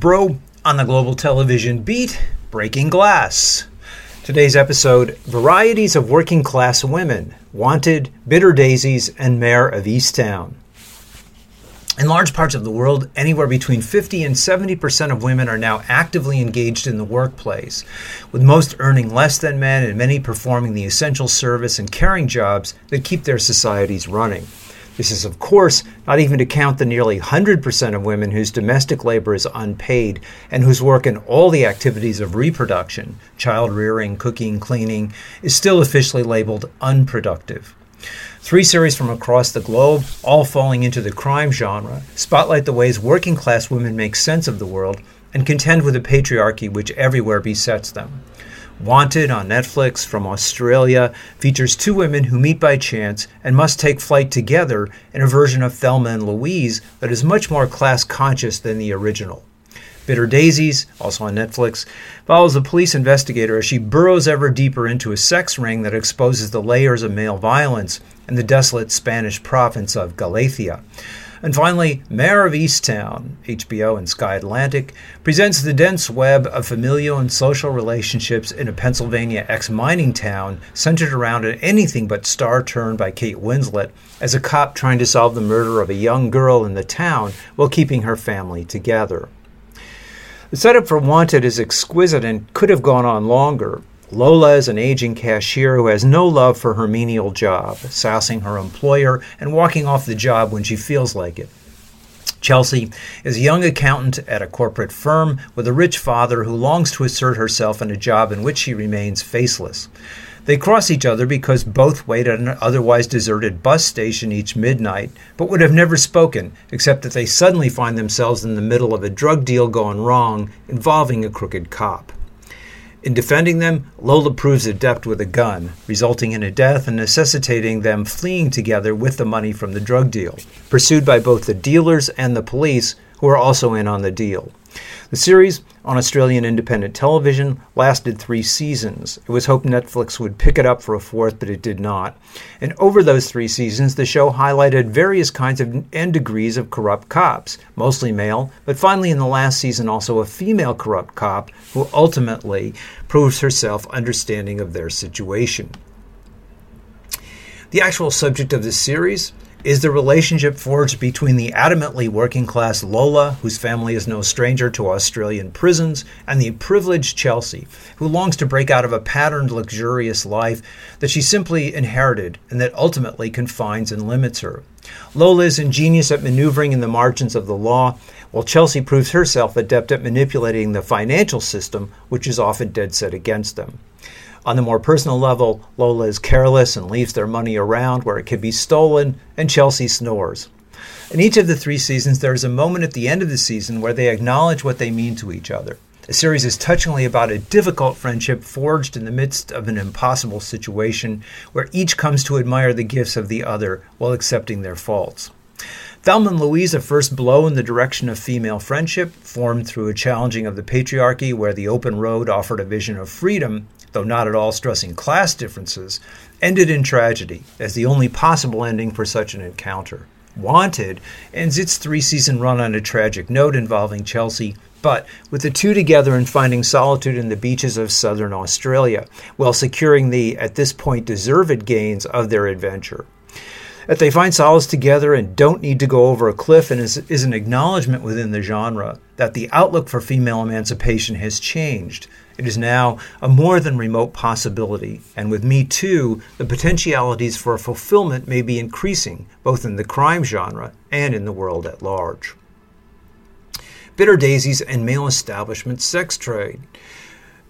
Broe on the Global Television Beat Breaking Glass. Today's episode Varieties of Working Class Women Wanted, Bitter Daisies, and Mare of Easttown. In large parts of the world, anywhere between 50 and 70 percent of women are now actively engaged in the workplace, with most earning less than men and many performing the essential service and caring jobs that keep their societies running. This is, of course, not even to count the nearly 100% of women whose domestic labor is unpaid and whose work in all the activities of reproduction, child rearing, cooking, cleaning, is still officially labeled unproductive. Three series from across the globe, all falling into the crime genre, spotlight the ways working class women make sense of the world and contend with a patriarchy which everywhere besets them. Wanted on Netflix from Australia features two women who meet by chance and must take flight together in a version of Thelma and Louise that is much more class conscious than the original. Bitter Daisies, also on Netflix, follows a police investigator as she burrows ever deeper into a sex ring that exposes the layers of male violence in the desolate Spanish province of Galicia. And finally, Mare of Easttown, HBO and Sky Atlantic, presents the dense web of familial and social relationships in a Pennsylvania ex mining town centered around an anything but star turn by Kate Winslet as a cop trying to solve the murder of a young girl in the town while keeping her family together. The setup for Wanted is exquisite and could have gone on longer. Lola is an aging cashier who has no love for her menial job, sassing her employer and walking off the job when she feels like it. Chelsea is a young accountant at a corporate firm with a rich father who longs to assert herself in a job in which she remains faceless. They cross each other because both wait at an otherwise deserted bus station each midnight, but would have never spoken, except that they suddenly find themselves in the middle of a drug deal gone wrong involving a crooked cop. In defending them, Lola proves adept with a gun, resulting in a death and necessitating them fleeing together with the money from the drug deal, pursued by both the dealers and the police, who are also in on the deal. The series, on Australian independent television, lasted three seasons. It was hoped Netflix would pick it up for a fourth, but it did not. And over those three seasons, the show highlighted various kinds of and degrees of corrupt cops, mostly male, but finally in the last season also a female corrupt cop who ultimately proves herself understanding of their situation. The actual subject of this series is the relationship forged between the adamantly working class Lola, whose family is no stranger to Australian prisons, and the privileged Chelsea, who longs to break out of a patterned, luxurious life that she simply inherited and that ultimately confines and limits her. Lola is ingenious at maneuvering in the margins of the law, while Chelsea proves herself adept at manipulating the financial system, which is often dead set against them. On the more personal level, Lola is careless and leaves their money around where it could be stolen, and Chelsea snores. In each of the three seasons, there is a moment at the end of the season where they acknowledge what they mean to each other. The series is touchingly about a difficult friendship forged in the midst of an impossible situation where each comes to admire the gifts of the other while accepting their faults. Thelma and Louise, a first blow in the direction of female friendship, formed through a challenging of the patriarchy where the open road offered a vision of freedom, though not at all stressing class differences, ended in tragedy as the only possible ending for such an encounter. Wanted ends its three season run on a tragic note involving Chelsea, but with the two together and finding solitude in the beaches of southern Australia, while securing the, at this point, deserved gains of their adventure. That they find solace together and don't need to go over a cliff and is, is an acknowledgement within the genre that the outlook for female emancipation has changed it is now a more than remote possibility, and with Me Too, the potentialities for fulfillment may be increasing, both in the crime genre and in the world at large. Bitter Daisies and Male Establishment Sex Trade.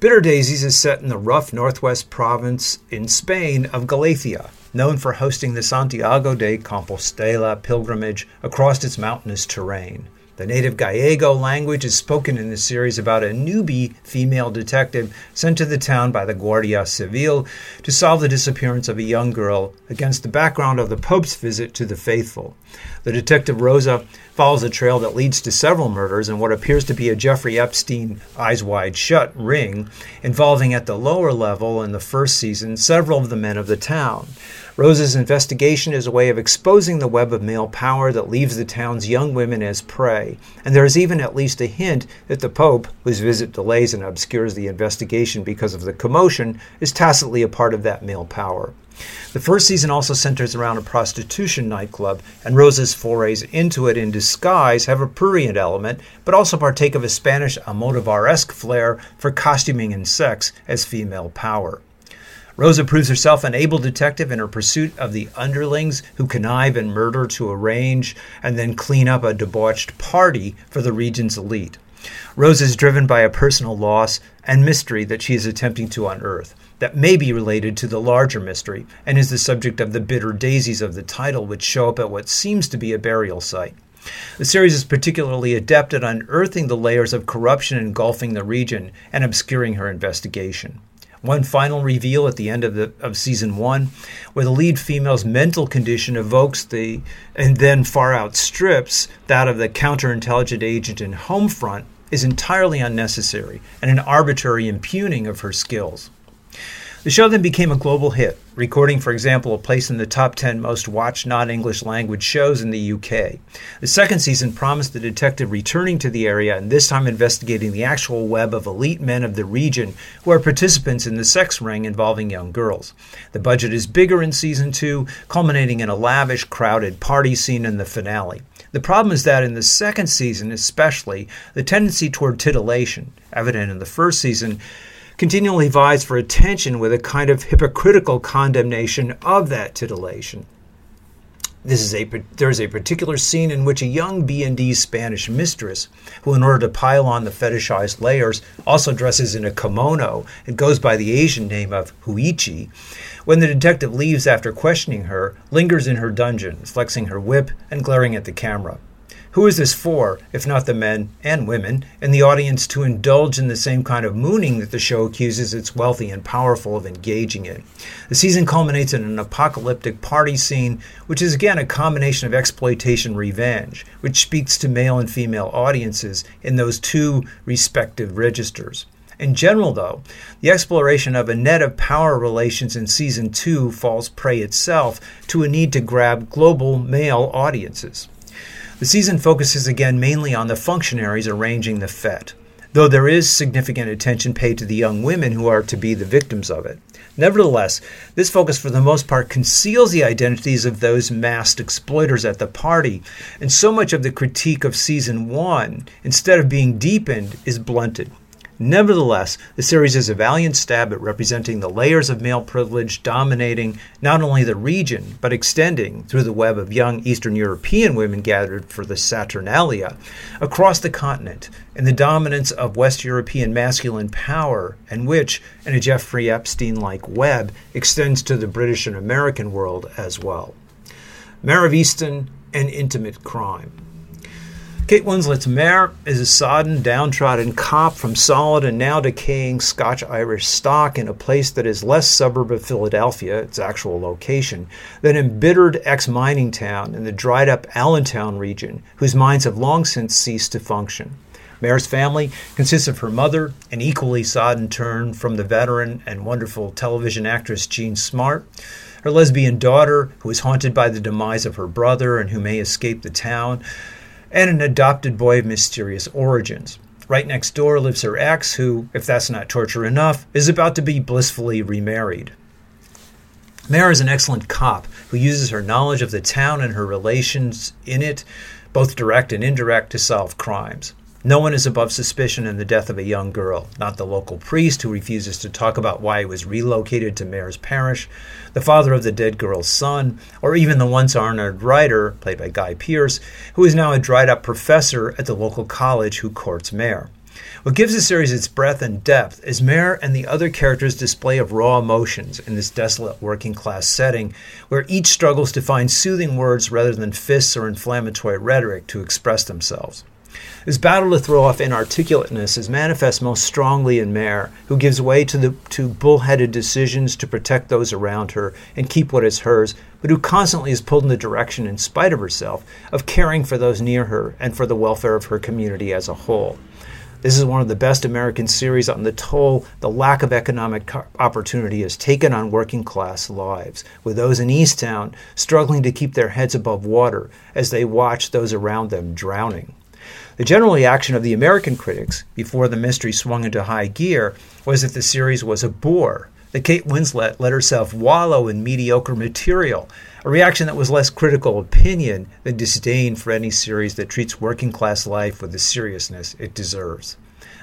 Bitter Daisies is set in the rough northwest province in Spain of Galicia, known for hosting the Santiago de Compostela pilgrimage across its mountainous terrain. The native Gallego language is spoken in the series about a newbie female detective sent to the town by the Guardia Civil to solve the disappearance of a young girl against the background of the Pope's visit to the faithful. The detective Rosa follows a trail that leads to several murders and what appears to be a Jeffrey Epstein eyes wide shut ring, involving at the lower level in the first season several of the men of the town. Rosa's investigation is a way of exposing the web of male power that leaves the town's young women as prey, and there is even at least a hint that the Pope, whose visit delays and obscures the investigation because of the commotion, is tacitly a part of that male power. The first season also centers around a prostitution nightclub, and Rosa's forays into it in disguise have a prurient element, but also partake of a Spanish Almodovar esque flair for costuming and sex as female power. Rosa proves herself an able detective in her pursuit of the underlings who connive and murder to arrange and then clean up a debauched party for the region's elite. Rosa is driven by a personal loss and mystery that she is attempting to unearth that may be related to the larger mystery and is the subject of the bitter daisies of the title, which show up at what seems to be a burial site. The series is particularly adept at unearthing the layers of corruption engulfing the region and obscuring her investigation. One final reveal at the end of the of season one, where the lead female's mental condition evokes the and then far outstrips that of the counterintelligence agent in Homefront, is entirely unnecessary and an arbitrary impugning of her skills. The show then became a global hit, recording, for example, a place in the top 10 most watched non English language shows in the UK. The second season promised the detective returning to the area and this time investigating the actual web of elite men of the region who are participants in the sex ring involving young girls. The budget is bigger in season 2, culminating in a lavish, crowded party scene in the finale. The problem is that in the second season, especially, the tendency toward titillation, evident in the first season, continually vies for attention with a kind of hypocritical condemnation of that titillation. This is a there is a particular scene in which a young B&D Spanish mistress, who in order to pile on the fetishized layers, also dresses in a kimono and goes by the Asian name of Huichi, when the detective leaves after questioning her, lingers in her dungeon, flexing her whip and glaring at the camera. Who is this for, if not the men and women in the audience to indulge in the same kind of mooning that the show accuses its wealthy and powerful of engaging in? The season culminates in an apocalyptic party scene, which is again a combination of exploitation revenge, which speaks to male and female audiences in those two respective registers. In general, though, the exploration of a net of power relations in season two falls prey itself to a need to grab global male audiences. The season focuses again mainly on the functionaries arranging the fete, though there is significant attention paid to the young women who are to be the victims of it. Nevertheless, this focus for the most part conceals the identities of those masked exploiters at the party, and so much of the critique of season one, instead of being deepened, is blunted. Nevertheless, the series is a valiant stab at representing the layers of male privilege dominating not only the region, but extending through the web of young Eastern European women gathered for the Saturnalia across the continent, and the dominance of West European masculine power, and which, in a Jeffrey Epstein like web, extends to the British and American world as well. Mare of Easttown and Intimate Crime. Kate Winslet's Mare is a sodden, downtrodden cop from solid and now decaying Scotch Irish stock in a place that is less suburb of Philadelphia, its actual location, than embittered ex mining town in the dried up Allentown region, whose mines have long since ceased to function. Mare's family consists of her mother, an equally sodden turn from the veteran and wonderful television actress Jean Smart, her lesbian daughter, who is haunted by the demise of her brother and who may escape the town, and an adopted boy of mysterious origins. Right next door lives her ex, who, if that's not torture enough, is about to be blissfully remarried. Mare is an excellent cop who uses her knowledge of the town and her relations in it, both direct and indirect, to solve crimes. No one is above suspicion in the death of a young girl, not the local priest who refuses to talk about why he was relocated to Mare's Parish, the father of the dead girl's son, or even the once honored writer, played by Guy Pearce, who is now a dried up professor at the local college who courts Mare. What gives the series its breadth and depth is Mare and the other characters' display of raw emotions in this desolate working class setting, where each struggles to find soothing words rather than fists or inflammatory rhetoric to express themselves. This battle to throw off inarticulateness is manifest most strongly in Mare, who gives way to the to bullheaded decisions to protect those around her and keep what is hers, but who constantly is pulled in the direction, in spite of herself, of caring for those near her and for the welfare of her community as a whole. This is one of the best American series on the toll the lack of economic opportunity has taken on working class lives, with those in Easttown struggling to keep their heads above water as they watch those around them drowning. The general reaction of the American critics, before the mystery swung into high gear, was that the series was a bore, that Kate Winslet let herself wallow in mediocre material, a reaction that was less critical opinion than disdain for any series that treats working class life with the seriousness it deserves.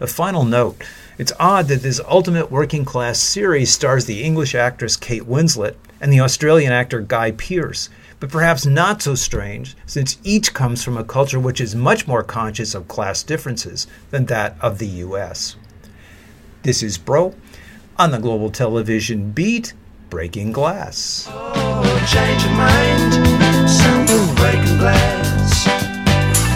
A final note it's odd that this ultimate working class series stars the English actress Kate Winslet and the Australian actor Guy Pearce, but perhaps not so strange since each comes from a culture which is much more conscious of class differences than that of the US. This is Broe on the Global Television Beat Breaking Glass. Oh,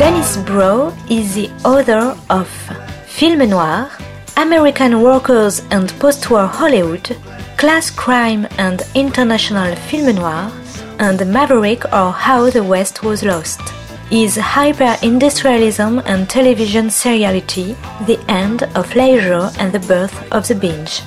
Dennis Broe is the author of Film Noir, American Workers and Postwar Hollywood, Class Crime and International Film Noir, and Maverick or How the West Was Lost. Is hyper-industrialism and television seriality the end of leisure and the birth of the binge?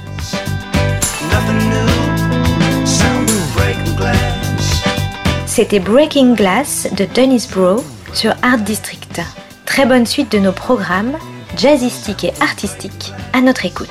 C'était Breaking Glass de Dennis Broe sur Art District. Très bonne suite de nos programmes, jazzistiques et artistiques, à notre écoute.